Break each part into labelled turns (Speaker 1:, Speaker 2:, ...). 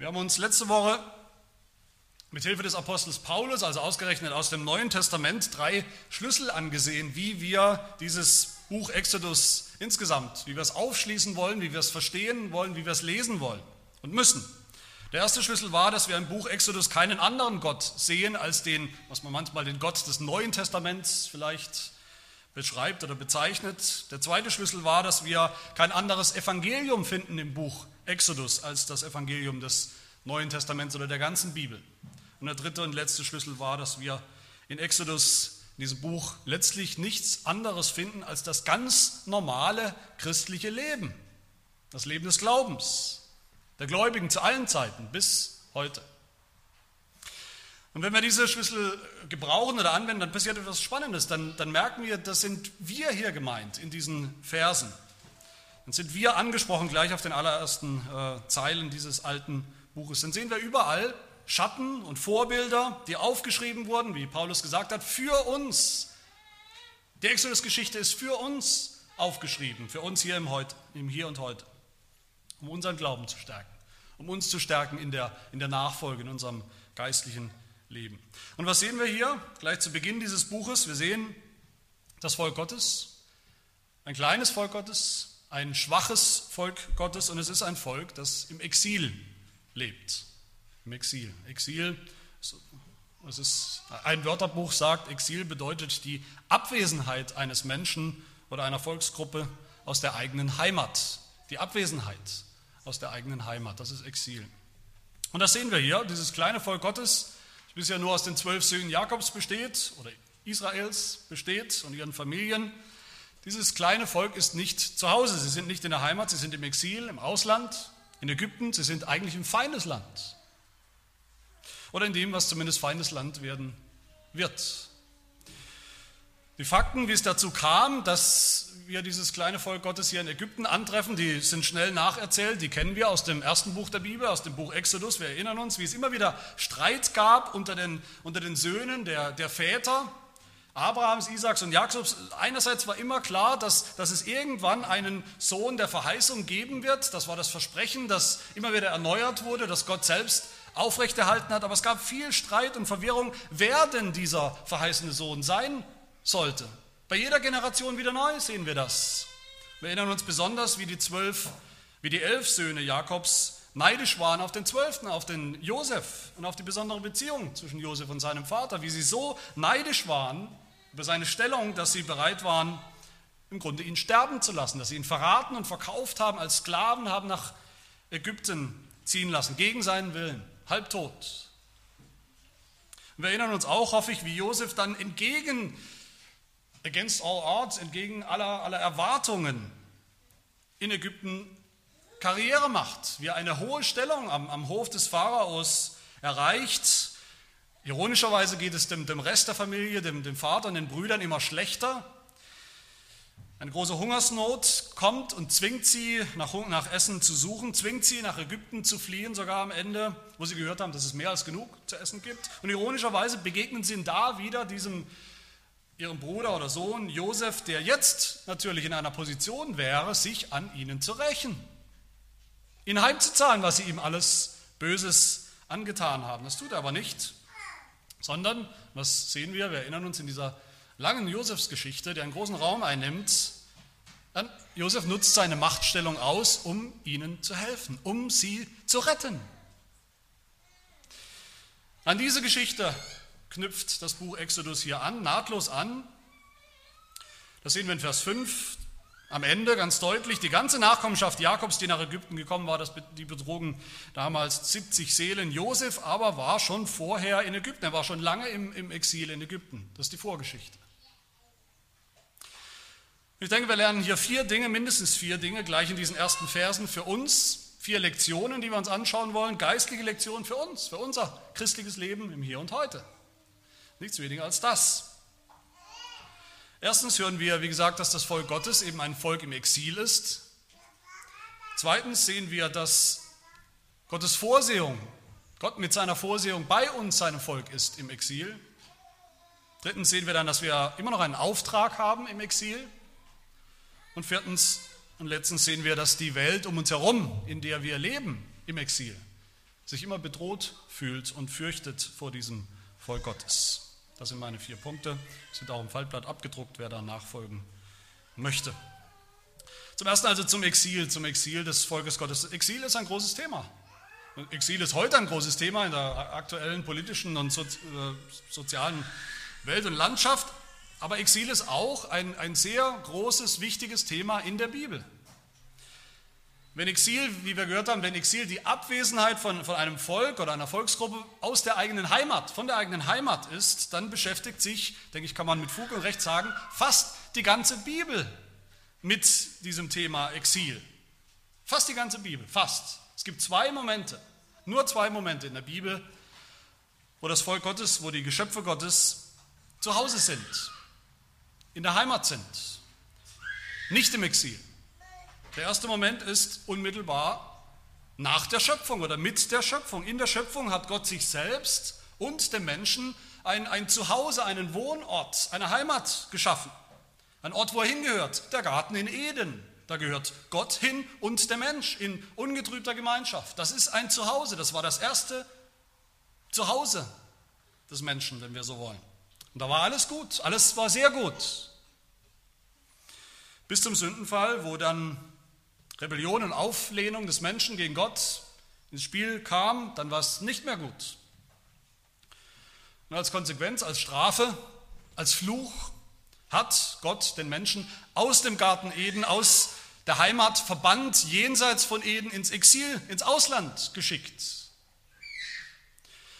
Speaker 1: Wir haben uns letzte Woche mit Hilfe des Apostels Paulus, also ausgerechnet aus dem Neuen Testament, drei Schlüssel angesehen, wie wir dieses Buch Exodus insgesamt, wie wir es aufschließen wollen, wie wir es verstehen wollen, wie wir es lesen wollen und müssen. Der erste Schlüssel war, dass wir im Buch Exodus keinen anderen Gott sehen als den, was man manchmal den Gott des Neuen Testaments vielleicht beschreibt oder bezeichnet. Der zweite Schlüssel war, dass wir kein anderes Evangelium finden im Buch Exodus als das Evangelium des Neuen Testaments oder der ganzen Bibel. Und der dritte und letzte Schlüssel war, dass wir in Exodus, in diesem Buch, letztlich nichts anderes finden als das ganz normale christliche Leben, das Leben des Glaubens, der Gläubigen zu allen Zeiten bis heute. Und wenn wir diese Schlüssel gebrauchen oder anwenden, dann passiert etwas Spannendes. Dann, dann merken wir, das sind wir hier gemeint in diesen Versen. Dann sind wir angesprochen gleich auf den allerersten äh, Zeilen dieses alten Buches. Dann sehen wir überall Schatten und Vorbilder, die aufgeschrieben wurden, wie Paulus gesagt hat, für uns. Die Exodus-Geschichte ist für uns aufgeschrieben, für uns hier im, Heute, im Hier und Heute, um unseren Glauben zu stärken, um uns zu stärken in der, in der Nachfolge, in unserem geistlichen Leben. Und was sehen wir hier gleich zu Beginn dieses Buches? Wir sehen das Volk Gottes, ein kleines Volk Gottes, ein schwaches Volk Gottes und es ist ein Volk, das im Exil lebt. Im Exil. Exil, es ist, ein Wörterbuch sagt, Exil bedeutet die Abwesenheit eines Menschen oder einer Volksgruppe aus der eigenen Heimat. Die Abwesenheit aus der eigenen Heimat, das ist Exil. Und das sehen wir hier, dieses kleine Volk Gottes, das bisher nur aus den zwölf Söhnen Jakobs besteht oder Israels besteht und ihren Familien. Dieses kleine Volk ist nicht zu Hause, sie sind nicht in der Heimat, sie sind im Exil, im Ausland, in Ägypten, sie sind eigentlich im Feindesland. Oder in dem, was zumindest Feindesland werden wird. Die Fakten, wie es dazu kam, dass wir dieses kleine Volk Gottes hier in Ägypten antreffen, die sind schnell nacherzählt, die kennen wir aus dem ersten Buch der Bibel, aus dem Buch Exodus. Wir erinnern uns, wie es immer wieder Streit gab unter den, unter den Söhnen der, der Väter, Abrahams, Isaaks und Jakobs. Einerseits war immer klar, dass, dass es irgendwann einen Sohn der Verheißung geben wird. Das war das Versprechen, das immer wieder erneuert wurde, das Gott selbst aufrechterhalten hat. Aber es gab viel Streit und Verwirrung, wer denn dieser verheißene Sohn sein sollte. Bei jeder Generation wieder neu sehen wir das. Wir erinnern uns besonders, wie die zwölf, wie die elf Söhne Jakobs neidisch waren auf den Zwölften, auf den Josef und auf die besondere Beziehung zwischen Josef und seinem Vater, wie sie so neidisch waren über seine Stellung, dass sie bereit waren, im Grunde ihn sterben zu lassen, dass sie ihn verraten und verkauft haben, als Sklaven haben nach Ägypten ziehen lassen, gegen seinen Willen, halbtot. wir erinnern uns auch, hoffe ich, wie Josef dann entgegen against all odds, entgegen aller, aller Erwartungen in Ägypten Karriere macht, wie er eine hohe Stellung am, am Hof des Pharaos erreicht. Ironischerweise geht es dem, dem Rest der Familie, dem, dem Vater und den Brüdern immer schlechter. Eine große Hungersnot kommt und zwingt sie, nach, nach Essen zu suchen, zwingt sie, nach Ägypten zu fliehen, sogar am Ende, wo sie gehört haben, dass es mehr als genug zu essen gibt. Und ironischerweise begegnen sie da wieder diesem ihrem Bruder oder Sohn Josef, der jetzt natürlich in einer Position wäre, sich an ihnen zu rächen, ihnen heimzuzahlen, was sie ihm alles Böses angetan haben. Das tut er aber nicht, sondern, was sehen wir, wir erinnern uns in dieser langen Josefsgeschichte, der einen großen Raum einnimmt, dann Josef nutzt seine Machtstellung aus, um ihnen zu helfen, um sie zu retten. An diese Geschichte knüpft das Buch Exodus hier an, nahtlos an. Das sehen wir in Vers 5 am Ende ganz deutlich. Die ganze Nachkommenschaft Jakobs, die nach Ägypten gekommen war, das, die betrugen damals 70 Seelen. Josef aber war schon vorher in Ägypten, er war schon lange im, im Exil in Ägypten. Das ist die Vorgeschichte. Ich denke, wir lernen hier vier Dinge, mindestens vier Dinge, gleich in diesen ersten Versen für uns. Vier Lektionen, die wir uns anschauen wollen, geistliche Lektionen für uns, für unser christliches Leben im Hier und Heute. Nichts weniger als das. Erstens hören wir, wie gesagt, dass das Volk Gottes eben ein Volk im Exil ist. Zweitens sehen wir, dass Gottes Vorsehung, Gott mit seiner Vorsehung bei uns, seinem Volk ist im Exil. Drittens sehen wir dann, dass wir immer noch einen Auftrag haben im Exil. Und viertens und letztens sehen wir, dass die Welt um uns herum, in der wir leben, im Exil sich immer bedroht fühlt und fürchtet vor diesem Volk Gottes. Das sind meine vier Punkte, sind auch im Faltblatt abgedruckt, wer da nachfolgen möchte. Zum ersten also zum Exil, zum Exil des Volkes Gottes. Exil ist ein großes Thema. Exil ist heute ein großes Thema in der aktuellen politischen und äh, sozialen Welt und Landschaft, aber Exil ist auch ein, ein sehr großes, wichtiges Thema in der Bibel. Wenn Exil, wie wir gehört haben, wenn Exil die Abwesenheit von, von einem Volk oder einer Volksgruppe aus der eigenen Heimat, von der eigenen Heimat ist, dann beschäftigt sich, denke ich, kann man mit Fug und Recht sagen, fast die ganze Bibel mit diesem Thema Exil. Fast die ganze Bibel, fast. Es gibt zwei Momente, nur zwei Momente in der Bibel, wo das Volk Gottes, wo die Geschöpfe Gottes zu Hause sind, in der Heimat sind, nicht im Exil. Der erste Moment ist unmittelbar nach der Schöpfung oder mit der Schöpfung. In der Schöpfung hat Gott sich selbst und dem Menschen ein, ein Zuhause, einen Wohnort, eine Heimat geschaffen. Ein Ort, wo er hingehört, der Garten in Eden. Da gehört Gott hin und der Mensch in ungetrübter Gemeinschaft. Das ist ein Zuhause, das war das erste Zuhause des Menschen, wenn wir so wollen. Und da war alles gut, alles war sehr gut. Bis zum Sündenfall, wo dann Rebellion und Auflehnung des Menschen gegen Gott ins Spiel kam, dann war es nicht mehr gut. Und als Konsequenz, als Strafe, als Fluch hat Gott den Menschen aus dem Garten Eden, aus der Heimat verbannt, jenseits von Eden ins Exil, ins Ausland geschickt.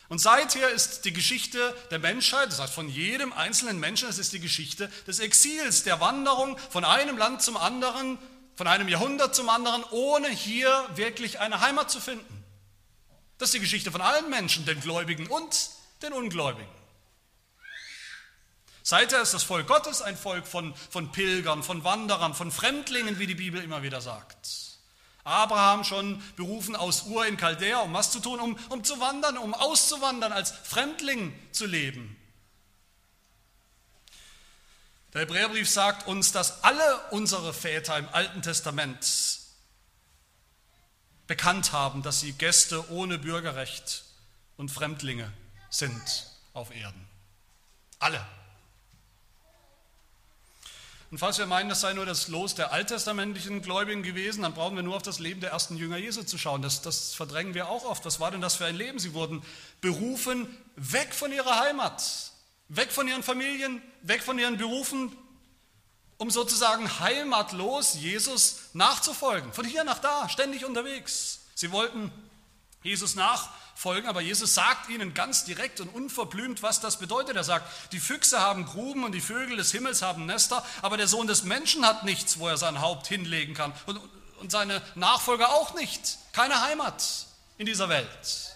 Speaker 1: Und seither ist die Geschichte der Menschheit, das heißt von jedem einzelnen Menschen, es ist die Geschichte des Exils, der Wanderung von einem Land zum anderen, von einem Jahrhundert zum anderen, ohne hier wirklich eine Heimat zu finden. Das ist die Geschichte von allen Menschen, den Gläubigen und den Ungläubigen. Seither ist das Volk Gottes ein Volk von, von Pilgern, von Wanderern, von Fremdlingen, wie die Bibel immer wieder sagt. Abraham schon berufen aus Ur in Chaldea, um was zu tun? Um, um zu wandern, um auszuwandern, als Fremdling zu leben. Der Hebräerbrief sagt uns, dass alle unsere Väter im Alten Testament bekannt haben, dass sie Gäste ohne Bürgerrecht und Fremdlinge sind auf Erden. Alle. Und falls wir meinen, das sei nur das Los der alttestamentlichen Gläubigen gewesen, dann brauchen wir nur auf das Leben der ersten Jünger Jesu zu schauen. Das, das verdrängen wir auch oft. Was war denn das für ein Leben? Sie wurden berufen weg von ihrer Heimat, weg von ihren Familien, weg von ihren Berufen, um sozusagen heimatlos Jesus nachzufolgen. Von hier nach da, ständig unterwegs. Sie wollten Jesus nach folgen, aber Jesus sagt ihnen ganz direkt und unverblümt, was das bedeutet. Er sagt, die Füchse haben Gruben und die Vögel des Himmels haben Nester, aber der Sohn des Menschen hat nichts, wo er sein Haupt hinlegen kann und, und seine Nachfolger auch nicht. Keine Heimat in dieser Welt.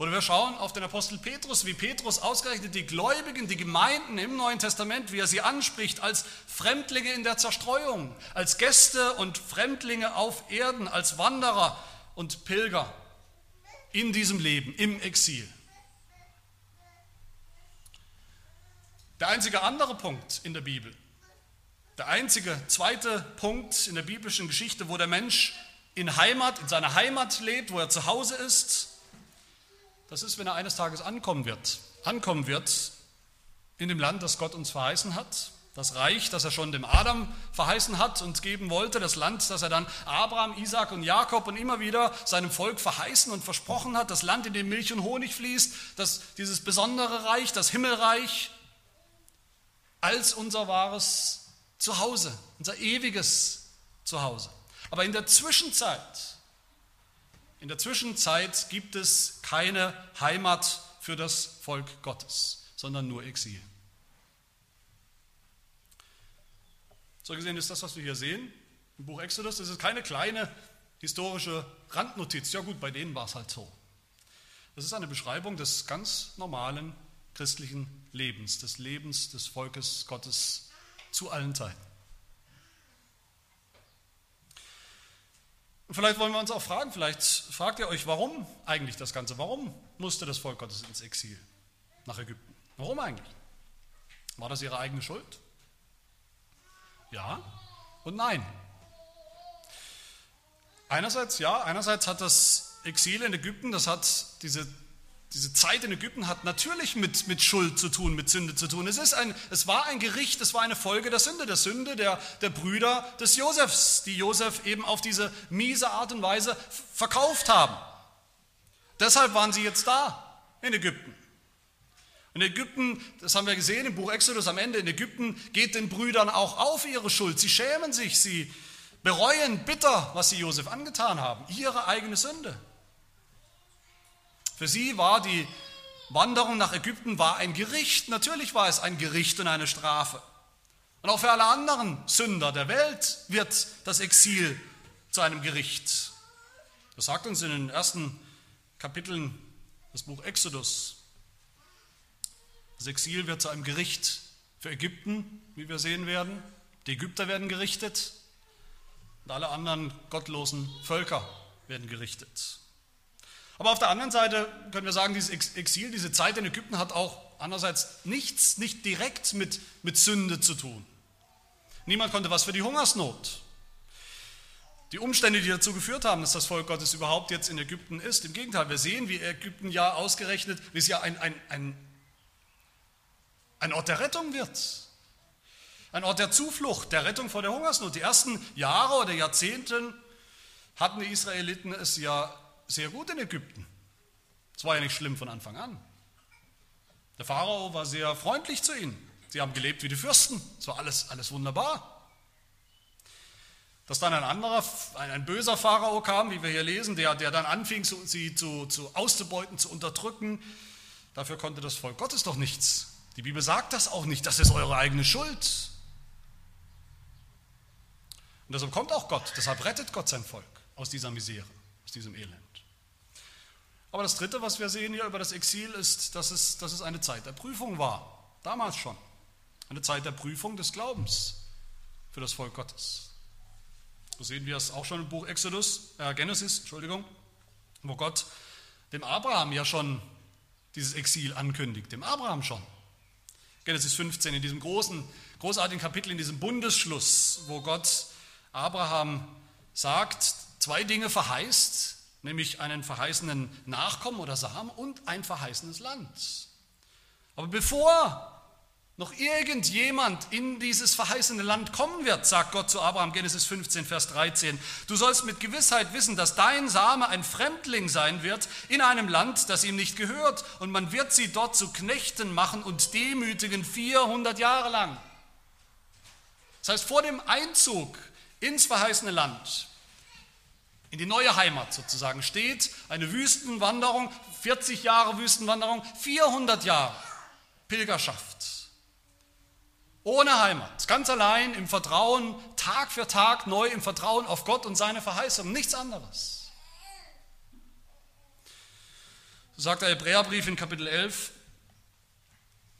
Speaker 1: Oder wir schauen auf den Apostel Petrus, wie Petrus ausgerechnet die Gläubigen, die Gemeinden im Neuen Testament, wie er sie anspricht, als Fremdlinge in der Zerstreuung, als Gäste und Fremdlinge auf Erden, als Wanderer, und Pilger in diesem Leben, im Exil. Der einzige andere Punkt in der Bibel, der einzige zweite Punkt in der biblischen Geschichte, wo der Mensch in Heimat, in seiner Heimat lebt, wo er zu Hause ist, das ist, wenn er eines Tages ankommen wird. Ankommen wird in dem Land, das Gott uns verheißen hat, das Reich, das er schon dem Adam verheißen hat und geben wollte, das Land, das er dann Abraham, Isaac und Jakob und immer wieder seinem Volk verheißen und versprochen hat, das Land, in dem Milch und Honig fließt, das, dieses besondere Reich, das Himmelreich, als unser wahres Zuhause, unser ewiges Zuhause. Aber in der Zwischenzeit, in der Zwischenzeit gibt es keine Heimat für das Volk Gottes, sondern nur Exil. So gesehen ist das, was wir hier sehen, im Buch Exodus, das ist keine kleine historische Randnotiz. Ja gut, bei denen war es halt so. Das ist eine Beschreibung des ganz normalen christlichen Lebens, des Lebens des Volkes Gottes zu allen Zeiten. Und vielleicht wollen wir uns auch fragen, vielleicht fragt ihr euch, warum eigentlich das Ganze? Warum musste das Volk Gottes ins Exil nach Ägypten? Warum eigentlich? War das ihre eigene Schuld? Ja und nein. Einerseits, ja, einerseits hat das Exil in Ägypten, das hat diese, diese Zeit in Ägypten hat natürlich mit, mit Schuld zu tun, mit Sünde zu tun. Es, ist ein, es war ein Gericht, es war eine Folge der Sünde, der Sünde der, der Brüder des Josefs, die Josef eben auf diese miese Art und Weise verkauft haben. Deshalb waren sie jetzt da in Ägypten. In Ägypten, das haben wir gesehen im Buch Exodus am Ende, in Ägypten geht den Brüdern auch auf ihre Schuld. Sie schämen sich, sie bereuen bitter, was sie Josef angetan haben, ihre eigene Sünde. Für sie war die Wanderung nach Ägypten war ein Gericht, natürlich war es ein Gericht und eine Strafe. Und auch für alle anderen Sünder der Welt wird das Exil zu einem Gericht. Das sagt uns in den ersten Kapiteln des Buch Exodus. Das Exil wird zu einem Gericht für Ägypten, wie wir sehen werden. Die Ägypter werden gerichtet, und alle anderen gottlosen Völker werden gerichtet. Aber auf der anderen Seite können wir sagen, dieses Exil, diese Zeit in Ägypten hat auch andererseits nichts, nicht direkt mit, mit Sünde zu tun. Niemand konnte was für die Hungersnot. Die Umstände, die dazu geführt haben, dass das Volk Gottes überhaupt jetzt in Ägypten ist. Im Gegenteil, wir sehen, wie Ägypten ja ausgerechnet, wie es ja ein, ein, ein, ein Ort der Rettung wird. Ein Ort der Zuflucht, der Rettung vor der Hungersnot. Die ersten Jahre oder Jahrzehnte hatten die Israeliten es ja sehr gut in Ägypten. Es war ja nicht schlimm von Anfang an. Der Pharao war sehr freundlich zu ihnen. Sie haben gelebt wie die Fürsten. Es war alles, alles wunderbar. Dass dann ein anderer, ein, ein böser Pharao kam, wie wir hier lesen, der, der dann anfing, sie zu, zu auszubeuten, zu unterdrücken, dafür konnte das Volk Gottes doch nichts. Die Bibel sagt das auch nicht. Das ist eure eigene Schuld. Und deshalb kommt auch Gott, deshalb rettet Gott sein Volk aus dieser Misere, aus diesem Elend. Aber das Dritte, was wir sehen hier über das Exil, ist, dass es, dass es eine Zeit der Prüfung war, damals schon. Eine Zeit der Prüfung des Glaubens für das Volk Gottes. So sehen wir es auch schon im Buch Exodus, äh Genesis, Entschuldigung, wo Gott dem Abraham ja schon dieses Exil ankündigt, dem Abraham schon. Genesis 15, in diesem großen, großartigen Kapitel, in diesem Bundesschluss, wo Gott Abraham sagt, zwei Dinge verheißt, nämlich einen verheißenen Nachkommen oder Samen und ein verheißenes Land. Aber bevor noch irgendjemand in dieses verheißene Land kommen wird, sagt Gott zu Abraham, Genesis 15, Vers 13, du sollst mit Gewissheit wissen, dass dein Same ein Fremdling sein wird in einem Land, das ihm nicht gehört, und man wird sie dort zu Knechten machen und demütigen 400 Jahre lang. Das heißt, vor dem Einzug ins verheißene Land, in die neue Heimat sozusagen, steht eine Wüstenwanderung, 40 Jahre Wüstenwanderung, 400 Jahre Pilgerschaft. Ohne Heimat, ganz allein im Vertrauen, Tag für Tag neu im Vertrauen auf Gott und seine Verheißung, nichts anderes. So sagt der Hebräerbrief in Kapitel 11,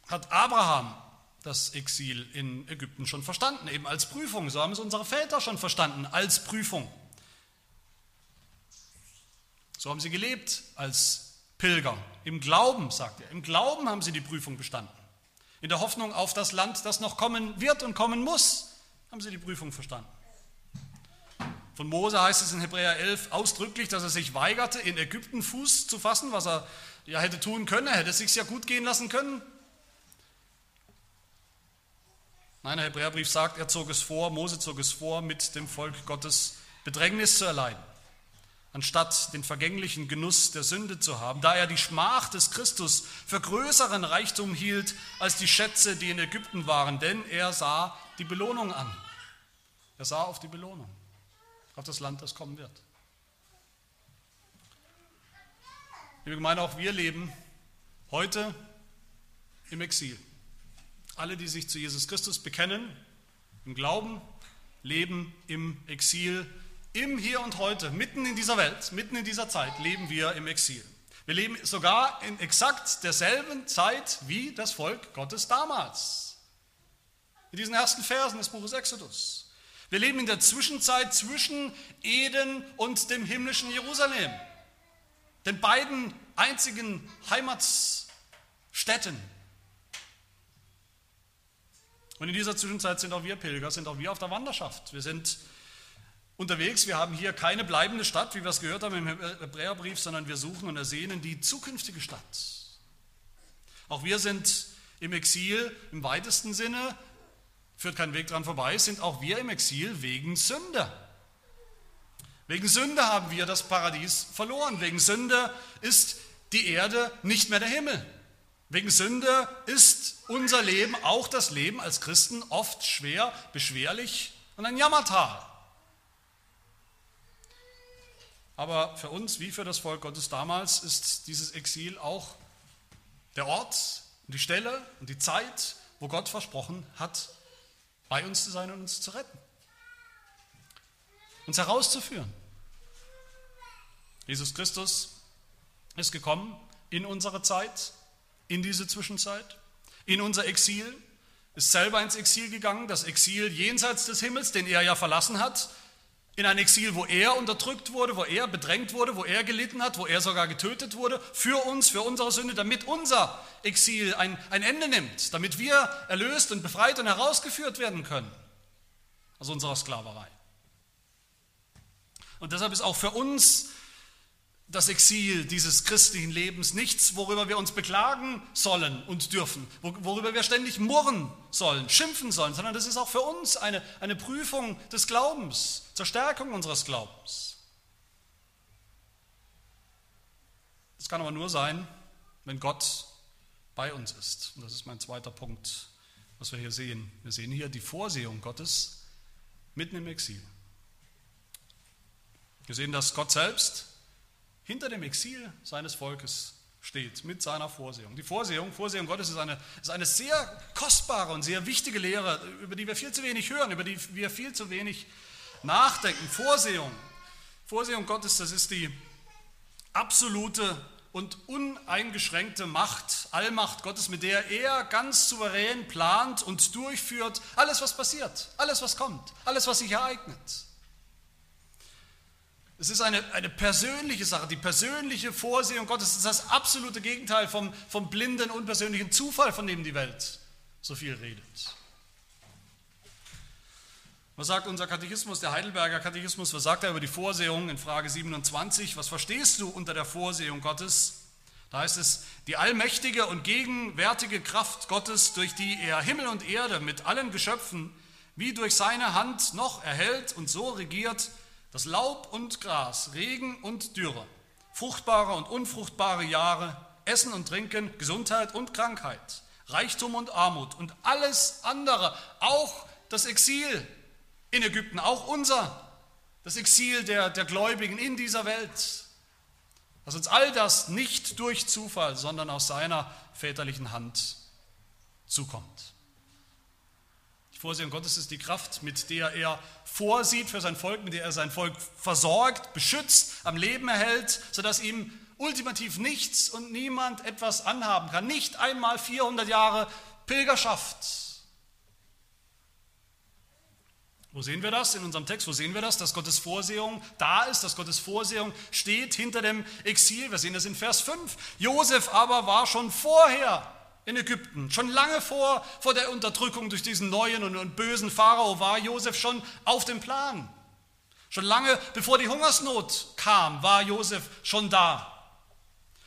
Speaker 1: hat Abraham das Exil in Ägypten schon verstanden, eben als Prüfung. So haben es unsere Väter schon verstanden, als Prüfung. So haben sie gelebt als Pilger. Im Glauben, sagt er, im Glauben haben sie die Prüfung bestanden. In der Hoffnung auf das Land, das noch kommen wird und kommen muss, haben sie die Prüfung verstanden. Von Mose heißt es in Hebräer 11 ausdrücklich, dass er sich weigerte, in Ägypten Fuß zu fassen, was er ja hätte tun können. Er hätte es sich ja gut gehen lassen können. Nein, der Hebräerbrief sagt, er zog es vor, Mose zog es vor, mit dem Volk Gottes Bedrängnis zu erleiden, anstatt den vergänglichen Genuss der Sünde zu haben, da er die Schmach des Christus für größeren Reichtum hielt als die Schätze, die in Ägypten waren, denn er sah die Belohnung an. Er sah auf die Belohnung, auf das Land, das kommen wird. Liebe Gemeinde, auch wir leben heute im Exil. Alle, die sich zu Jesus Christus bekennen, im Glauben, leben im Exil, im Hier und Heute, mitten in dieser Welt, mitten in dieser Zeit leben wir im Exil. Wir leben sogar in exakt derselben Zeit wie das Volk Gottes damals. In diesen ersten Versen des Buches Exodus. Wir leben in der Zwischenzeit zwischen Eden und dem himmlischen Jerusalem. Den beiden einzigen Heimatstätten und in dieser Zwischenzeit sind auch wir Pilger, sind auch wir auf der Wanderschaft. Wir sind unterwegs. Wir haben hier keine bleibende Stadt, wie wir es gehört haben im Hebräerbrief, sondern wir suchen und ersehnen die zukünftige Stadt. Auch wir sind im Exil im weitesten Sinne, führt kein Weg dran vorbei, sind auch wir im Exil wegen Sünde. Wegen Sünde haben wir das Paradies verloren. Wegen Sünde ist die Erde nicht mehr der Himmel. Wegen Sünde ist unser Leben, auch das Leben als Christen, oft schwer, beschwerlich und ein Jammertal. Aber für uns, wie für das Volk Gottes damals, ist dieses Exil auch der Ort und die Stelle und die Zeit, wo Gott versprochen hat, bei uns zu sein und uns zu retten. Uns herauszuführen. Jesus Christus ist gekommen in unsere Zeit, in diese Zwischenzeit, in unser Exil, ist selber ins Exil gegangen, das Exil jenseits des Himmels, den er ja verlassen hat, in ein Exil, wo er unterdrückt wurde, wo er bedrängt wurde, wo er gelitten hat, wo er sogar getötet wurde, für uns, für unsere Sünde, damit unser Exil ein, ein Ende nimmt, damit wir erlöst und befreit und herausgeführt werden können aus unserer Sklaverei. Und deshalb ist auch für uns das Exil dieses christlichen Lebens nichts, worüber wir uns beklagen sollen und dürfen, worüber wir ständig murren sollen, schimpfen sollen, sondern das ist auch für uns eine, eine Prüfung des Glaubens, zur Stärkung unseres Glaubens. Das kann aber nur sein, wenn Gott bei uns ist. Und das ist mein zweiter Punkt, was wir hier sehen. Wir sehen hier die Vorsehung Gottes mitten im Exil. Wir sehen, dass Gott selbst hinter dem Exil seines Volkes steht, mit seiner Vorsehung. Die Vorsehung, Vorsehung Gottes ist eine, ist eine sehr kostbare und sehr wichtige Lehre, über die wir viel zu wenig hören, über die wir viel zu wenig nachdenken. Vorsehung, Vorsehung Gottes, das ist die absolute und uneingeschränkte Macht, Allmacht Gottes, mit der er ganz souverän plant und durchführt alles, was passiert, alles, was kommt, alles, was sich ereignet. Es ist eine, eine persönliche Sache, die persönliche Vorsehung Gottes ist das absolute Gegenteil vom, vom blinden, unpersönlichen Zufall, von dem die Welt so viel redet. Was sagt unser Katechismus, der Heidelberger Katechismus, was sagt er über die Vorsehung in Frage 27? Was verstehst du unter der Vorsehung Gottes? Da heißt es, die allmächtige und gegenwärtige Kraft Gottes, durch die er Himmel und Erde mit allen Geschöpfen wie durch seine Hand noch erhält und so regiert, dass Laub und Gras, Regen und Dürre, fruchtbare und unfruchtbare Jahre, Essen und Trinken, Gesundheit und Krankheit, Reichtum und Armut und alles andere, auch das Exil in Ägypten, auch unser, das Exil der, der Gläubigen in dieser Welt, dass uns all das nicht durch Zufall, sondern aus seiner väterlichen Hand zukommt. Vorsehung Gottes ist die Kraft, mit der er vorsieht für sein Volk, mit der er sein Volk versorgt, beschützt, am Leben erhält, sodass ihm ultimativ nichts und niemand etwas anhaben kann. Nicht einmal 400 Jahre Pilgerschaft. Wo sehen wir das in unserem Text? Wo sehen wir das? Dass Gottes Vorsehung da ist, dass Gottes Vorsehung steht hinter dem Exil. Wir sehen das in Vers 5. Josef aber war schon vorher in Ägypten. Schon lange vor, vor der Unterdrückung durch diesen neuen und, und bösen Pharao war Josef schon auf dem Plan. Schon lange bevor die Hungersnot kam, war Josef schon da.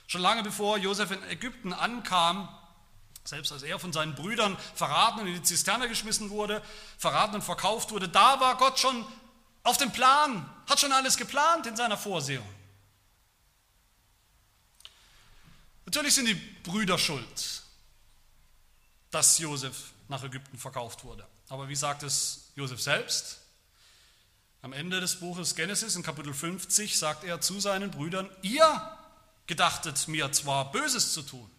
Speaker 1: Schon lange bevor Josef in Ägypten ankam, selbst als er von seinen Brüdern verraten und in die Zisterne geschmissen wurde, verraten und verkauft wurde, da war Gott schon auf dem Plan, hat schon alles geplant in seiner Vorsehung. Natürlich sind die Brüder schuld dass Josef nach Ägypten verkauft wurde. Aber wie sagt es Josef selbst? Am Ende des Buches Genesis in Kapitel 50 sagt er zu seinen Brüdern, ihr gedachtet mir zwar Böses zu tun,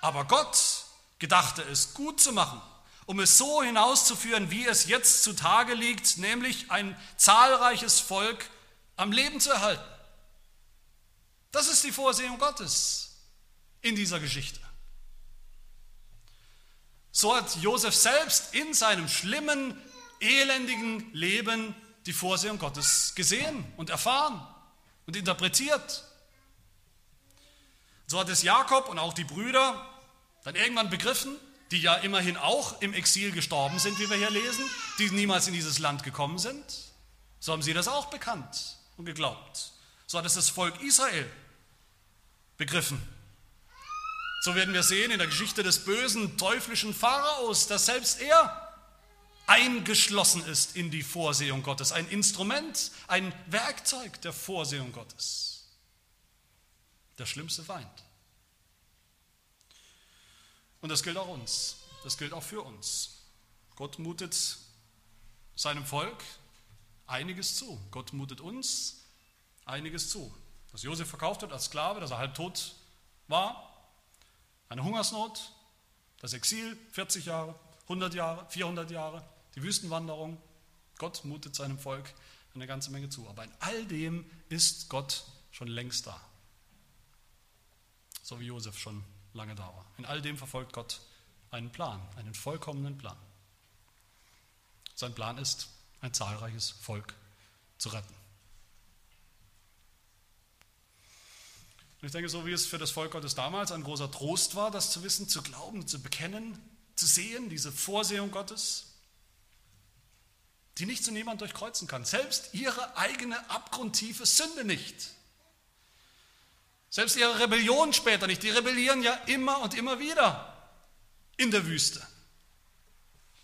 Speaker 1: aber Gott gedachte es gut zu machen, um es so hinauszuführen, wie es jetzt zutage liegt, nämlich ein zahlreiches Volk am Leben zu erhalten. Das ist die Vorsehung Gottes in dieser Geschichte. So hat Josef selbst in seinem schlimmen, elendigen Leben die Vorsehung Gottes gesehen und erfahren und interpretiert. So hat es Jakob und auch die Brüder dann irgendwann begriffen, die ja immerhin auch im Exil gestorben sind, wie wir hier lesen, die niemals in dieses Land gekommen sind. So haben sie das auch bekannt und geglaubt. So hat es das Volk Israel begriffen. So werden wir sehen in der Geschichte des bösen, teuflischen Pharaos, dass selbst er eingeschlossen ist in die Vorsehung Gottes, ein Instrument, ein Werkzeug der Vorsehung Gottes. Der schlimmste Feind. Und das gilt auch uns, das gilt auch für uns. Gott mutet seinem Volk einiges zu. Gott mutet uns einiges zu. Dass Josef verkauft wird als Sklave, dass er halb tot war, eine Hungersnot, das Exil, 40 Jahre, 100 Jahre, 400 Jahre, die Wüstenwanderung. Gott mutet seinem Volk eine ganze Menge zu. Aber in all dem ist Gott schon längst da. So wie Josef schon lange da war. In all dem verfolgt Gott einen Plan, einen vollkommenen Plan. Sein Plan ist, ein zahlreiches Volk zu retten. Und ich denke, so wie es für das Volk Gottes damals ein großer Trost war, das zu wissen, zu glauben, zu bekennen, zu sehen, diese Vorsehung Gottes, die nicht zu niemand durchkreuzen kann. Selbst ihre eigene abgrundtiefe Sünde nicht. Selbst ihre Rebellion später nicht. Die rebellieren ja immer und immer wieder in der Wüste.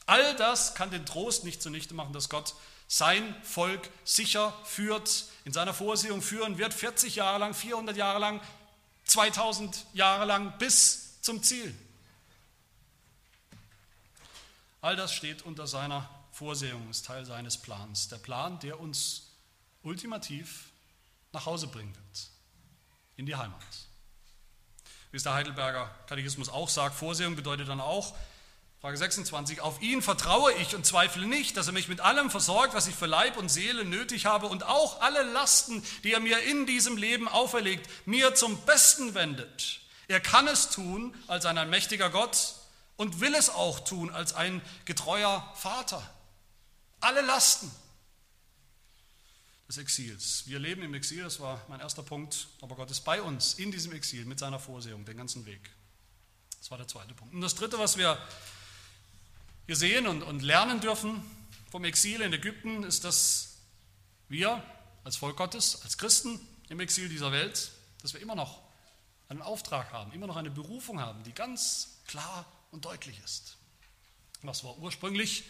Speaker 1: All das kann den Trost nicht zunichte machen, dass Gott sein Volk sicher führt, in seiner Vorsehung führen wird, 40 Jahre lang, 400 Jahre lang, 2000 Jahre lang bis zum Ziel. All das steht unter seiner Vorsehung, ist Teil seines Plans. Der Plan, der uns ultimativ nach Hause bringen wird, in die Heimat. Wie es der Heidelberger Katechismus auch sagt, Vorsehung bedeutet dann auch, Frage 26, auf ihn vertraue ich und zweifle nicht, dass er mich mit allem versorgt, was ich für Leib und Seele nötig habe und auch alle Lasten, die er mir in diesem Leben auferlegt, mir zum Besten wendet. Er kann es tun als ein allmächtiger Gott und will es auch tun als ein getreuer Vater. Alle Lasten des Exils. Wir leben im Exil, das war mein erster Punkt, aber Gott ist bei uns in diesem Exil mit seiner Vorsehung den ganzen Weg. Das war der zweite Punkt. Und das dritte, was wir sehen und, und lernen dürfen vom Exil in Ägypten, ist, dass wir als Volk Gottes, als Christen im Exil dieser Welt, dass wir immer noch einen Auftrag haben, immer noch eine Berufung haben, die ganz klar und deutlich ist. Was war ursprünglich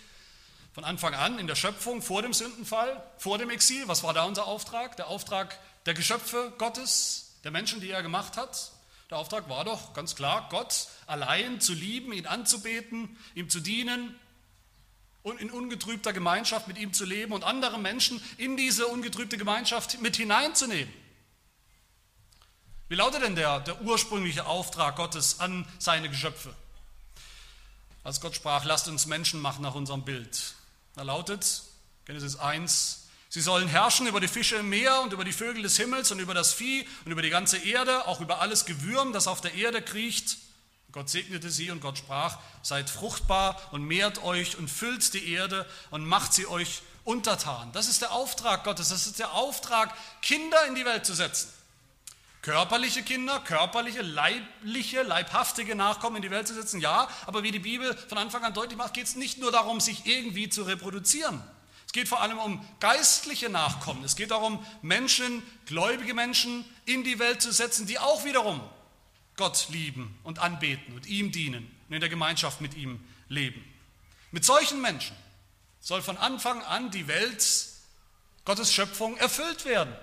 Speaker 1: von Anfang an in der Schöpfung, vor dem Sündenfall, vor dem Exil, was war da unser Auftrag? Der Auftrag der Geschöpfe Gottes, der Menschen, die er gemacht hat. Der Auftrag war doch ganz klar, Gott allein zu lieben, ihn anzubeten, ihm zu dienen und in ungetrübter Gemeinschaft mit ihm zu leben und andere Menschen in diese ungetrübte Gemeinschaft mit hineinzunehmen. Wie lautet denn der, der ursprüngliche Auftrag Gottes an seine Geschöpfe? Als Gott sprach, lasst uns Menschen machen nach unserem Bild. Da lautet Genesis 1, Sie sollen herrschen über die Fische im Meer und über die Vögel des Himmels und über das Vieh und über die ganze Erde, auch über alles Gewürm, das auf der Erde kriecht. Gott segnete sie und Gott sprach, seid fruchtbar und mehrt euch und füllt die Erde und macht sie euch untertan. Das ist der Auftrag Gottes, das ist der Auftrag, Kinder in die Welt zu setzen. Körperliche Kinder, körperliche, leibliche, leibhaftige Nachkommen in die Welt zu setzen, ja, aber wie die Bibel von Anfang an deutlich macht, geht es nicht nur darum, sich irgendwie zu reproduzieren. Es geht vor allem um geistliche Nachkommen. Es geht darum, Menschen, gläubige Menschen in die Welt zu setzen, die auch wiederum Gott lieben und anbeten und ihm dienen und in der Gemeinschaft mit ihm leben. Mit solchen Menschen soll von Anfang an die Welt, Gottes Schöpfung, erfüllt werden.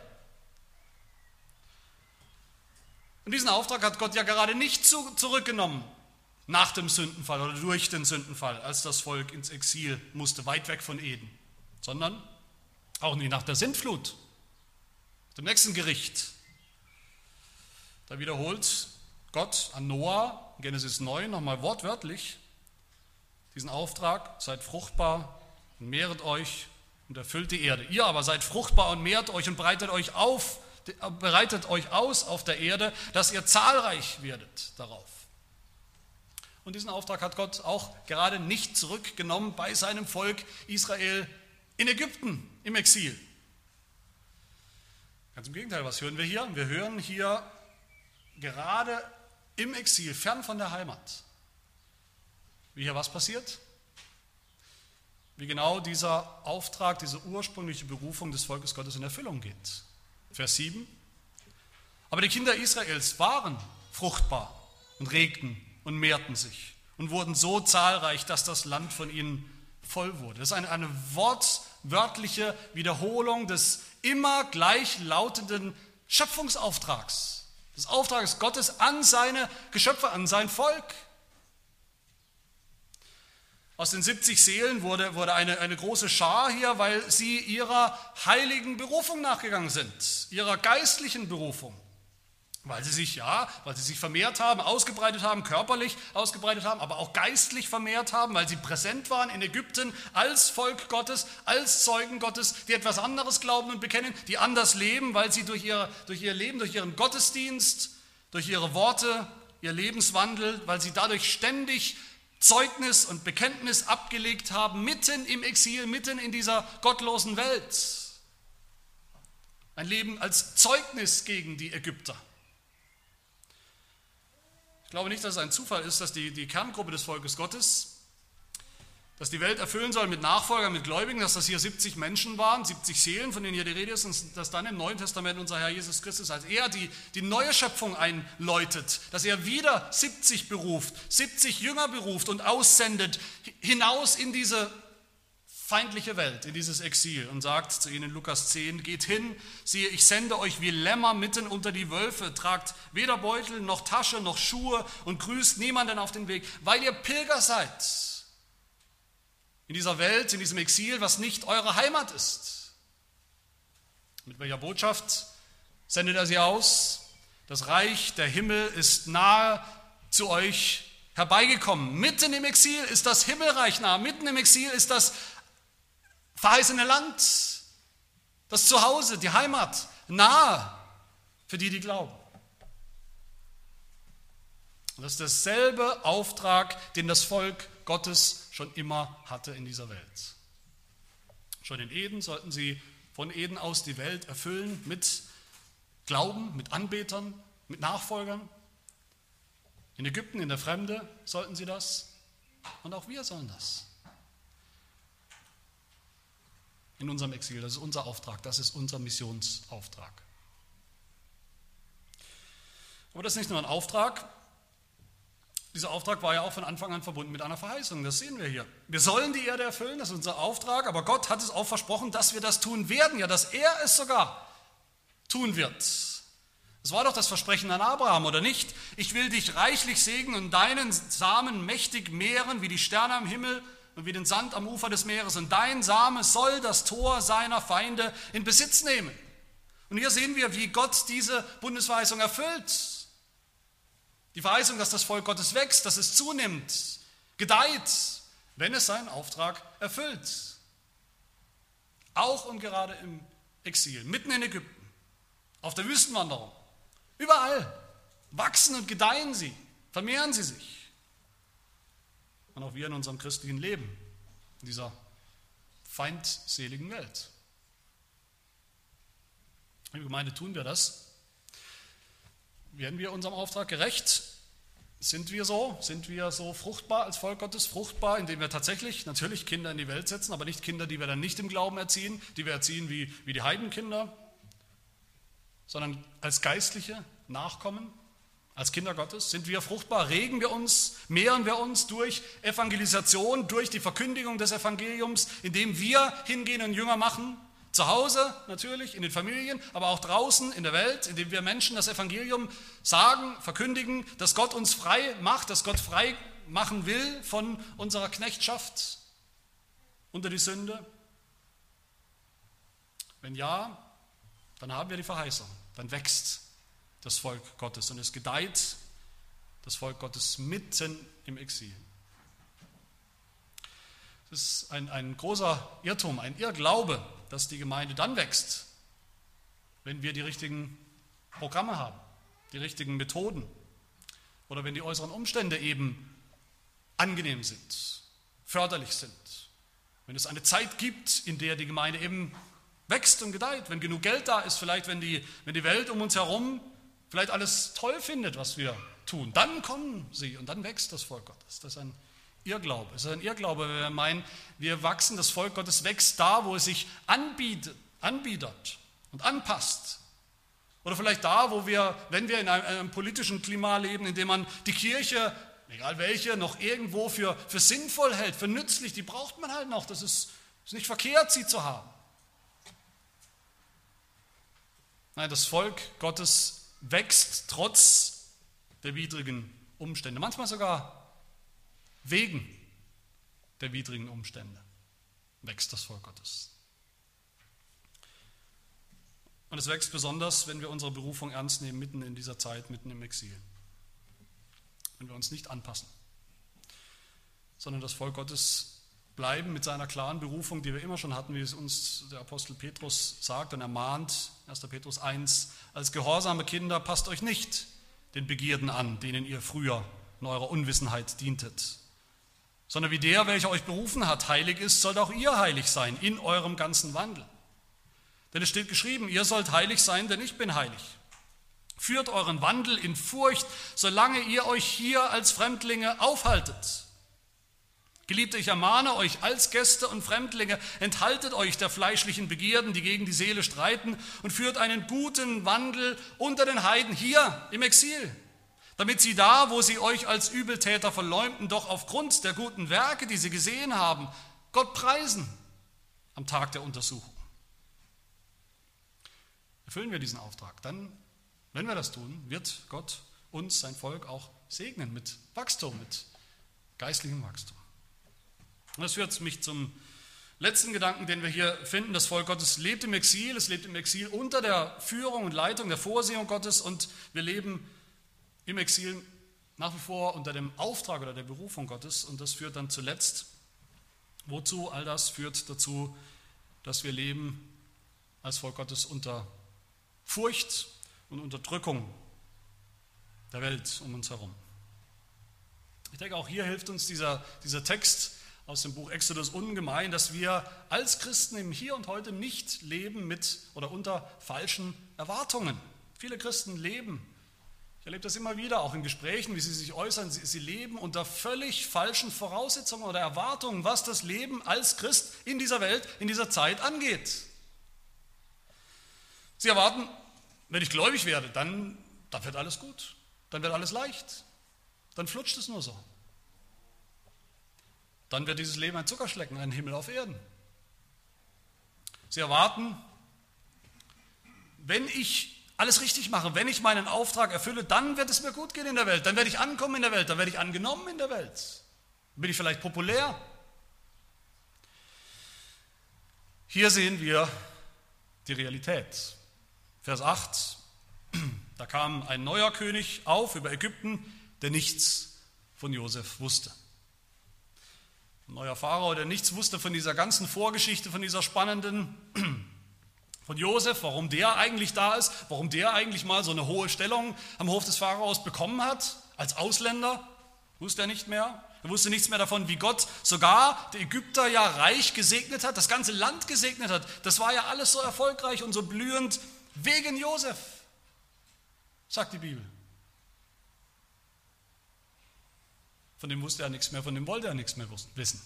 Speaker 1: Und diesen Auftrag hat Gott ja gerade nicht zurückgenommen nach dem Sündenfall oder durch den Sündenfall, als das Volk ins Exil musste, weit weg von Eden sondern auch nicht nach der Sintflut, dem nächsten Gericht. Da wiederholt Gott an Noah, Genesis 9, nochmal wortwörtlich diesen Auftrag, seid fruchtbar und mehret euch und erfüllt die Erde. Ihr aber seid fruchtbar und mehrt euch und breitet euch auf, bereitet euch aus auf der Erde, dass ihr zahlreich werdet darauf. Und diesen Auftrag hat Gott auch gerade nicht zurückgenommen bei seinem Volk Israel in Ägypten im Exil. Ganz im Gegenteil, was hören wir hier? Wir hören hier gerade im Exil, fern von der Heimat. Wie hier was passiert? wie genau dieser Auftrag, diese ursprüngliche Berufung des Volkes Gottes in Erfüllung geht. Vers 7. Aber die Kinder Israels waren fruchtbar und regten und mehrten sich und wurden so zahlreich, dass das Land von ihnen voll wurde. Das ist eine, eine wortwörtliche Wiederholung des immer gleichlautenden Schöpfungsauftrags, des Auftrages Gottes an seine Geschöpfe, an sein Volk. Aus den 70 Seelen wurde, wurde eine, eine große Schar hier, weil sie ihrer heiligen Berufung nachgegangen sind, ihrer geistlichen Berufung. Weil sie sich, ja, weil sie sich vermehrt haben, ausgebreitet haben, körperlich ausgebreitet haben, aber auch geistlich vermehrt haben, weil sie präsent waren in Ägypten als Volk Gottes, als Zeugen Gottes, die etwas anderes glauben und bekennen, die anders leben, weil sie durch ihr, durch ihr Leben, durch ihren Gottesdienst, durch ihre Worte, ihr Lebenswandel, weil sie dadurch ständig Zeugnis und Bekenntnis abgelegt haben, mitten im Exil, mitten in dieser gottlosen Welt. Ein Leben als Zeugnis gegen die Ägypter. Ich glaube nicht, dass es ein Zufall ist, dass die, die Kerngruppe des Volkes Gottes, dass die Welt erfüllen soll mit Nachfolgern, mit Gläubigen, dass das hier 70 Menschen waren, 70 Seelen, von denen hier die Rede ist, und dass dann im Neuen Testament unser Herr Jesus Christus als er die, die neue Schöpfung einläutet, dass er wieder 70 beruft, 70 Jünger beruft und aussendet hinaus in diese feindliche Welt, in dieses Exil und sagt zu ihnen in Lukas 10, geht hin, siehe, ich sende euch wie Lämmer mitten unter die Wölfe, tragt weder Beutel noch Tasche noch Schuhe und grüßt niemanden auf den Weg, weil ihr Pilger seid in dieser Welt, in diesem Exil, was nicht eure Heimat ist. Mit welcher Botschaft sendet er sie aus? Das Reich der Himmel ist nahe zu euch herbeigekommen. Mitten im Exil ist das Himmelreich nahe, mitten im Exil ist das verheißene Land, das Zuhause, die Heimat, nahe für die, die glauben. Das ist derselbe Auftrag, den das Volk Gottes schon immer hatte in dieser Welt. Schon in Eden sollten sie von Eden aus die Welt erfüllen mit Glauben, mit Anbetern, mit Nachfolgern. In Ägypten, in der Fremde sollten sie das und auch wir sollen das in unserem Exil. Das ist unser Auftrag, das ist unser Missionsauftrag. Aber das ist nicht nur ein Auftrag, dieser Auftrag war ja auch von Anfang an verbunden mit einer Verheißung, das sehen wir hier. Wir sollen die Erde erfüllen, das ist unser Auftrag, aber Gott hat es auch versprochen, dass wir das tun werden, ja, dass er es sogar tun wird. Das war doch das Versprechen an Abraham, oder nicht? Ich will dich reichlich segnen und deinen Samen mächtig mehren wie die Sterne am Himmel und wie den Sand am Ufer des Meeres. Und dein Same soll das Tor seiner Feinde in Besitz nehmen. Und hier sehen wir, wie Gott diese Bundesverheißung erfüllt. Die Verheißung, dass das Volk Gottes wächst, dass es zunimmt, gedeiht, wenn es seinen Auftrag erfüllt. Auch und gerade im Exil, mitten in Ägypten, auf der Wüstenwanderung. Überall wachsen und gedeihen sie, vermehren sie sich und auch wir in unserem christlichen Leben, in dieser feindseligen Welt. Liebe Gemeinde, tun wir das? Werden wir unserem Auftrag gerecht? Sind wir so? Sind wir so fruchtbar als Volk Gottes? Fruchtbar, indem wir tatsächlich natürlich Kinder in die Welt setzen, aber nicht Kinder, die wir dann nicht im Glauben erziehen, die wir erziehen wie, wie die Heidenkinder, sondern als geistliche Nachkommen, als Kinder Gottes? Sind wir fruchtbar? Regen wir uns? Mehren wir uns durch Evangelisation, durch die Verkündigung des Evangeliums, indem wir hingehen und Jünger machen? Zu Hause natürlich, in den Familien, aber auch draußen in der Welt, indem wir Menschen das Evangelium sagen, verkündigen, dass Gott uns frei macht, dass Gott frei machen will von unserer Knechtschaft unter die Sünde? Wenn ja, dann haben wir die Verheißung, dann wächst das Volk Gottes und es gedeiht das Volk Gottes mitten im Exil. Es ist ein, ein großer Irrtum, ein Irrglaube, dass die Gemeinde dann wächst, wenn wir die richtigen Programme haben, die richtigen Methoden oder wenn die äußeren Umstände eben angenehm sind, förderlich sind. Wenn es eine Zeit gibt, in der die Gemeinde eben wächst und gedeiht, wenn genug Geld da ist, vielleicht wenn die, wenn die Welt um uns herum vielleicht alles toll findet, was wir tun, dann kommen sie und dann wächst das Volk Gottes. Das ist ein Irrglaube. Es ist ein Irrglaube, wenn wir meinen, wir wachsen, das Volk Gottes wächst da, wo es sich anbietet, anbietet und anpasst. Oder vielleicht da, wo wir, wenn wir in einem, einem politischen Klima leben, in dem man die Kirche, egal welche, noch irgendwo für, für sinnvoll hält, für nützlich, die braucht man halt noch. Das ist, ist nicht verkehrt, sie zu haben. Nein, das Volk Gottes wächst trotz der widrigen Umstände, manchmal sogar wegen der widrigen Umstände wächst das Volk Gottes. Und es wächst besonders, wenn wir unsere Berufung ernst nehmen, mitten in dieser Zeit, mitten im Exil. Wenn wir uns nicht anpassen, sondern das Volk Gottes bleiben mit seiner klaren Berufung, die wir immer schon hatten, wie es uns der Apostel Petrus sagt und ermahnt, 1. Petrus 1, als gehorsame Kinder passt euch nicht den Begierden an, denen ihr früher in eurer Unwissenheit dientet, sondern wie der, welcher euch berufen hat, heilig ist, sollt auch ihr heilig sein in eurem ganzen Wandel. Denn es steht geschrieben, ihr sollt heilig sein, denn ich bin heilig. Führt euren Wandel in Furcht, solange ihr euch hier als Fremdlinge aufhaltet. Geliebte, ich ermahne euch als Gäste und Fremdlinge, enthaltet euch der fleischlichen Begierden, die gegen die Seele streiten, und führt einen guten Wandel unter den Heiden hier im Exil, damit sie da, wo sie euch als Übeltäter verleumden, doch aufgrund der guten Werke, die sie gesehen haben, Gott preisen am Tag der Untersuchung. Erfüllen wir diesen Auftrag, dann, wenn wir das tun, wird Gott uns, sein Volk, auch segnen mit Wachstum, mit geistlichem Wachstum. Und das führt mich zum letzten Gedanken, den wir hier finden. Das Volk Gottes lebt im Exil, es lebt im Exil unter der Führung und Leitung, der Vorsehung Gottes und wir leben im Exil nach wie vor unter dem Auftrag oder der Berufung Gottes und das führt dann zuletzt, wozu all das führt dazu, dass wir leben als Volk Gottes unter Furcht und Unterdrückung der Welt um uns herum. Ich denke, auch hier hilft uns dieser, dieser Text, aus dem Buch Exodus ungemein, dass wir als Christen im Hier und Heute nicht leben mit oder unter falschen Erwartungen. Viele Christen leben, ich erlebe das immer wieder, auch in Gesprächen, wie sie sich äußern, sie, sie leben unter völlig falschen Voraussetzungen oder Erwartungen, was das Leben als Christ in dieser Welt, in dieser Zeit angeht. Sie erwarten, wenn ich gläubig werde, dann, dann wird alles gut, dann wird alles leicht, dann flutscht es nur so dann wird dieses Leben ein Zuckerschlecken, ein Himmel auf Erden. Sie erwarten, wenn ich alles richtig mache, wenn ich meinen Auftrag erfülle, dann wird es mir gut gehen in der Welt, dann werde ich ankommen in der Welt, dann werde ich angenommen in der Welt, dann bin ich vielleicht populär. Hier sehen wir die Realität. Vers 8, da kam ein neuer König auf über Ägypten, der nichts von Josef wusste. Ein neuer Pharao, der nichts wusste von dieser ganzen Vorgeschichte, von dieser spannenden, von Josef, warum der eigentlich da ist, warum der eigentlich mal so eine hohe Stellung am Hof des Pharaos bekommen hat, als Ausländer, wusste er nicht mehr. Er wusste nichts mehr davon, wie Gott sogar die Ägypter ja reich gesegnet hat, das ganze Land gesegnet hat. Das war ja alles so erfolgreich und so blühend wegen Josef, sagt die Bibel. Von dem wusste er nichts mehr, von dem wollte er nichts mehr wissen.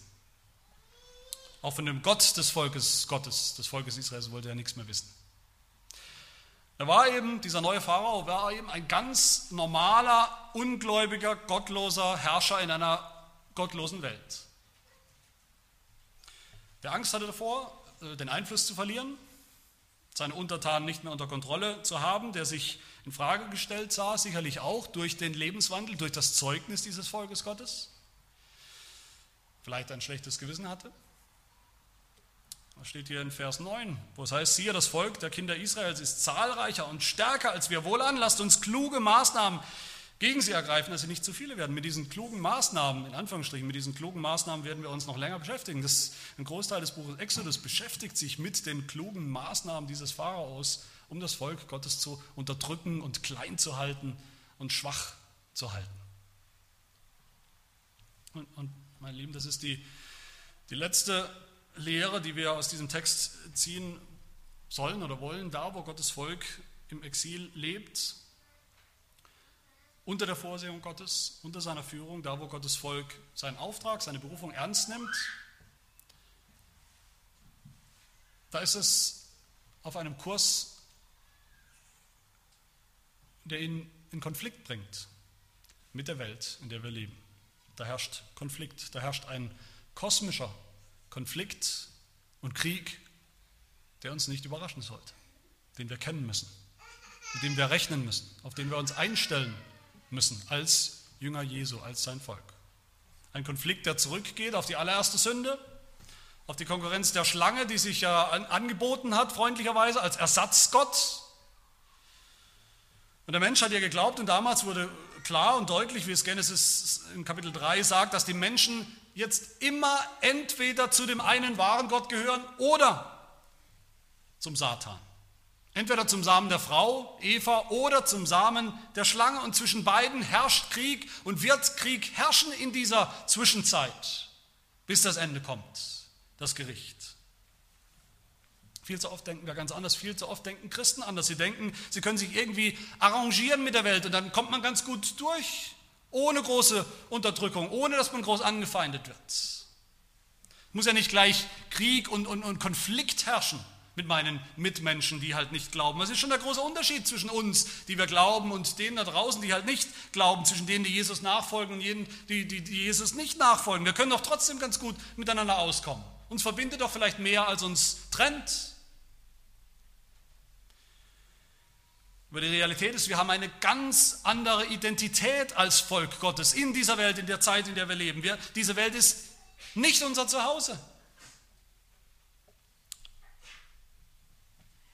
Speaker 1: Auch von dem Gott des Volkes Gottes, des Volkes Israels, wollte er nichts mehr wissen. Er war eben, dieser neue Pharao, war eben ein ganz normaler, ungläubiger, gottloser Herrscher in einer gottlosen Welt. Der Angst hatte davor, äh, den Einfluss zu verlieren, seine Untertanen nicht mehr unter Kontrolle zu haben, der sich in Frage gestellt sah, sicherlich auch durch den Lebenswandel, durch das Zeugnis dieses Volkes Gottes, vielleicht ein schlechtes Gewissen hatte. Das steht hier in Vers 9, wo es heißt, siehe, das Volk der Kinder Israels ist zahlreicher und stärker als wir wohlan, lasst uns kluge Maßnahmen gegen sie ergreifen, dass sie nicht zu viele werden. Mit diesen klugen Maßnahmen, in Anführungsstrichen, mit diesen klugen Maßnahmen werden wir uns noch länger beschäftigen. Das, ein Großteil des Buches Exodus beschäftigt sich mit den klugen Maßnahmen dieses Pharaos, um das Volk Gottes zu unterdrücken und klein zu halten und schwach zu halten. Und, und meine Lieben, das ist die, die letzte Lehre, die wir aus diesem Text ziehen sollen oder wollen, da wo Gottes Volk im Exil lebt, unter der Vorsehung Gottes, unter seiner Führung, da wo Gottes Volk seinen Auftrag, seine Berufung ernst nimmt, da ist es auf einem Kurs, der ihn in Konflikt bringt mit der Welt, in der wir leben. Da herrscht Konflikt, da herrscht ein kosmischer Konflikt und Krieg, der uns nicht überraschen sollte, den wir kennen müssen, mit dem wir rechnen müssen, auf den wir uns einstellen müssen als Jünger Jesu, als sein Volk. Ein Konflikt, der zurückgeht auf die allererste Sünde, auf die Konkurrenz der Schlange, die sich ja angeboten hat, freundlicherweise als Ersatzgott. Und der Mensch hat ja geglaubt und damals wurde klar und deutlich, wie es Genesis in Kapitel 3 sagt, dass die Menschen jetzt immer entweder zu dem einen wahren Gott gehören oder zum Satan. Entweder zum Samen der Frau, Eva, oder zum Samen der Schlange. Und zwischen beiden herrscht Krieg und wird Krieg herrschen in dieser Zwischenzeit, bis das Ende kommt, das Gericht. Viel zu oft denken wir ganz anders, viel zu oft denken Christen anders. Sie denken, sie können sich irgendwie arrangieren mit der Welt und dann kommt man ganz gut durch, ohne große Unterdrückung, ohne dass man groß angefeindet wird. Muss ja nicht gleich Krieg und, und, und Konflikt herrschen mit meinen Mitmenschen, die halt nicht glauben. Was ist schon der große Unterschied zwischen uns, die wir glauben, und denen da draußen, die halt nicht glauben, zwischen denen, die Jesus nachfolgen und jenen, die, die, die Jesus nicht nachfolgen. Wir können doch trotzdem ganz gut miteinander auskommen. Uns verbindet doch vielleicht mehr, als uns trennt. Aber die Realität ist, wir haben eine ganz andere Identität als Volk Gottes in dieser Welt, in der Zeit, in der wir leben. Wir, diese Welt ist nicht unser Zuhause.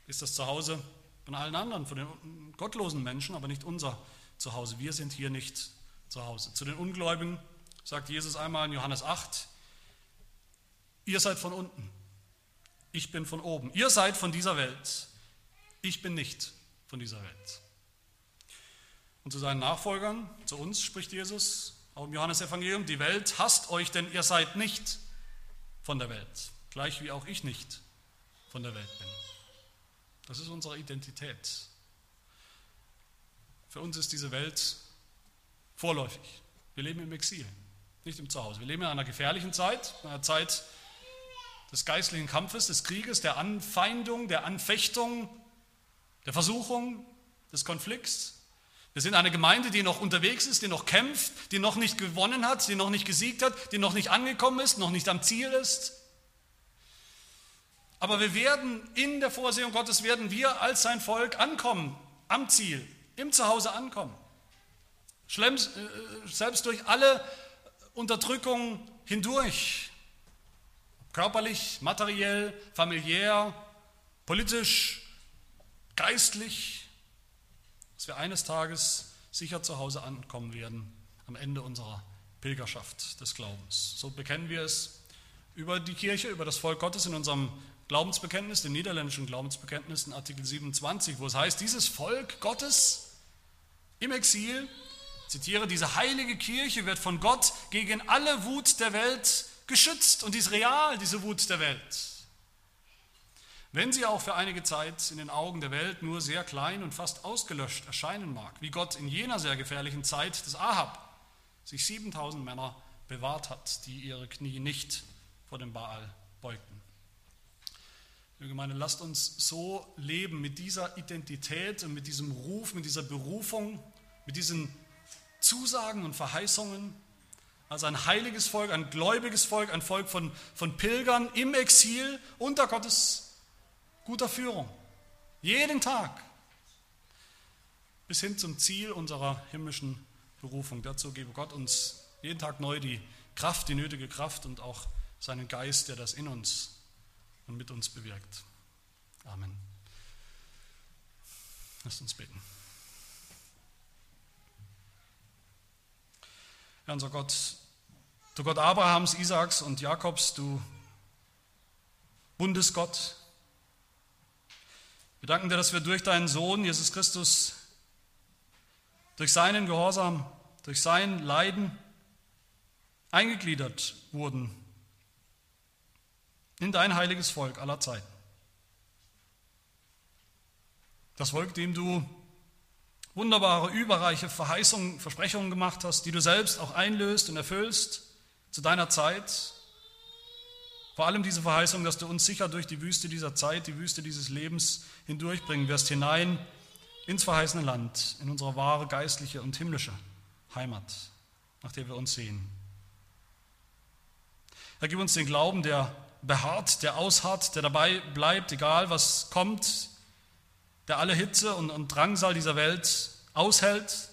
Speaker 1: Ist das Zuhause von allen anderen, von den gottlosen Menschen, aber nicht unser Zuhause. Wir sind hier nicht zu Hause. Zu den Ungläubigen sagt Jesus einmal in Johannes 8, ihr seid von unten, ich bin von oben. Ihr seid von dieser Welt, ich bin nicht von dieser Welt. Und zu seinen Nachfolgern, zu uns spricht Jesus, auch im Johannesevangelium, die Welt hasst euch, denn ihr seid nicht von der Welt, gleich wie auch ich nicht von der Welt bin. Das ist unsere Identität. Für uns ist diese Welt vorläufig. Wir leben im Exil, nicht im Zuhause. Wir leben in einer gefährlichen Zeit, einer Zeit des geistlichen Kampfes, des Krieges, der Anfeindung, der Anfechtung, der Versuchung, des Konflikts. Wir sind eine Gemeinde, die noch unterwegs ist, die noch kämpft, die noch nicht gewonnen hat, die noch nicht gesiegt hat, die noch nicht angekommen ist, noch nicht am Ziel ist. Aber wir werden in der Vorsehung Gottes, werden wir als sein Volk ankommen, am Ziel, im Zuhause ankommen. Äh, selbst durch alle Unterdrückungen hindurch, körperlich, materiell, familiär, politisch, geistlich, dass wir eines Tages sicher zu Hause ankommen werden am Ende unserer Pilgerschaft des Glaubens. So bekennen wir es über die Kirche, über das Volk Gottes in unserem Glaubensbekenntnis, dem niederländischen Glaubensbekenntnis in Artikel 27, wo es heißt, dieses Volk Gottes im Exil, zitiere, diese heilige Kirche wird von Gott gegen alle Wut der Welt geschützt und ist real, diese Wut der Welt. Wenn sie auch für einige Zeit in den Augen der Welt nur sehr klein und fast ausgelöscht erscheinen mag, wie Gott in jener sehr gefährlichen Zeit des Ahab sich 7000 Männer bewahrt hat, die ihre Knie nicht vor dem Baal beugten. Liebe Gemeinde, lasst uns so leben mit dieser Identität und mit diesem Ruf, mit dieser Berufung, mit diesen Zusagen und Verheißungen als ein heiliges Volk, ein gläubiges Volk, ein Volk von, von Pilgern im Exil unter Gottes guter Führung. Jeden Tag bis hin zum Ziel unserer himmlischen Berufung. Dazu gebe Gott uns jeden Tag neu die Kraft, die nötige Kraft und auch seinen Geist, der das in uns und mit uns bewirkt. Amen. Lasst uns beten. Herr unser Gott, du Gott Abrahams, Isaaks und Jakobs, du Bundesgott, wir danken dir, dass wir durch deinen Sohn Jesus Christus, durch seinen Gehorsam, durch sein Leiden eingegliedert wurden in dein heiliges Volk aller Zeiten. Das Volk, dem du wunderbare, überreiche Verheißungen, Versprechungen gemacht hast, die du selbst auch einlöst und erfüllst zu deiner Zeit. Vor allem diese Verheißung, dass du uns sicher durch die Wüste dieser Zeit, die Wüste dieses Lebens hindurchbringen wirst, hinein ins verheißene Land, in unsere wahre geistliche und himmlische Heimat, nach der wir uns sehen. Herr, gib uns den Glauben, der beharrt, der ausharrt, der dabei bleibt, egal was kommt, der alle Hitze und, und Drangsal dieser Welt aushält.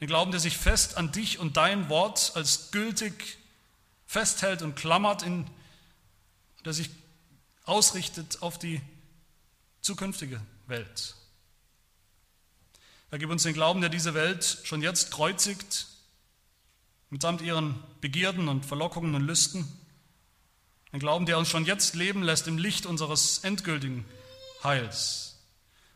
Speaker 1: Den Glauben, der sich fest an dich und dein Wort als gültig festhält und klammert, in, der sich ausrichtet auf die zukünftige Welt. Er gibt uns den Glauben, der diese Welt schon jetzt kreuzigt, mitsamt ihren Begierden und Verlockungen und Lüsten. Ein Glauben, der uns schon jetzt leben lässt im Licht unseres endgültigen Heils.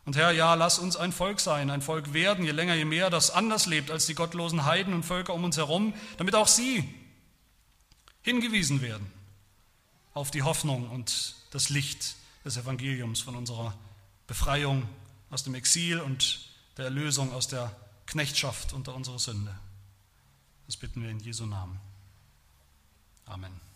Speaker 1: Und Herr, ja, lass uns ein Volk sein, ein Volk werden, je länger, je mehr, das anders lebt als die gottlosen Heiden und Völker um uns herum, damit auch sie hingewiesen werden auf die Hoffnung und das Licht des Evangeliums von unserer Befreiung aus dem Exil und der Erlösung aus der Knechtschaft unter unserer Sünde. Das bitten wir in Jesu Namen. Amen.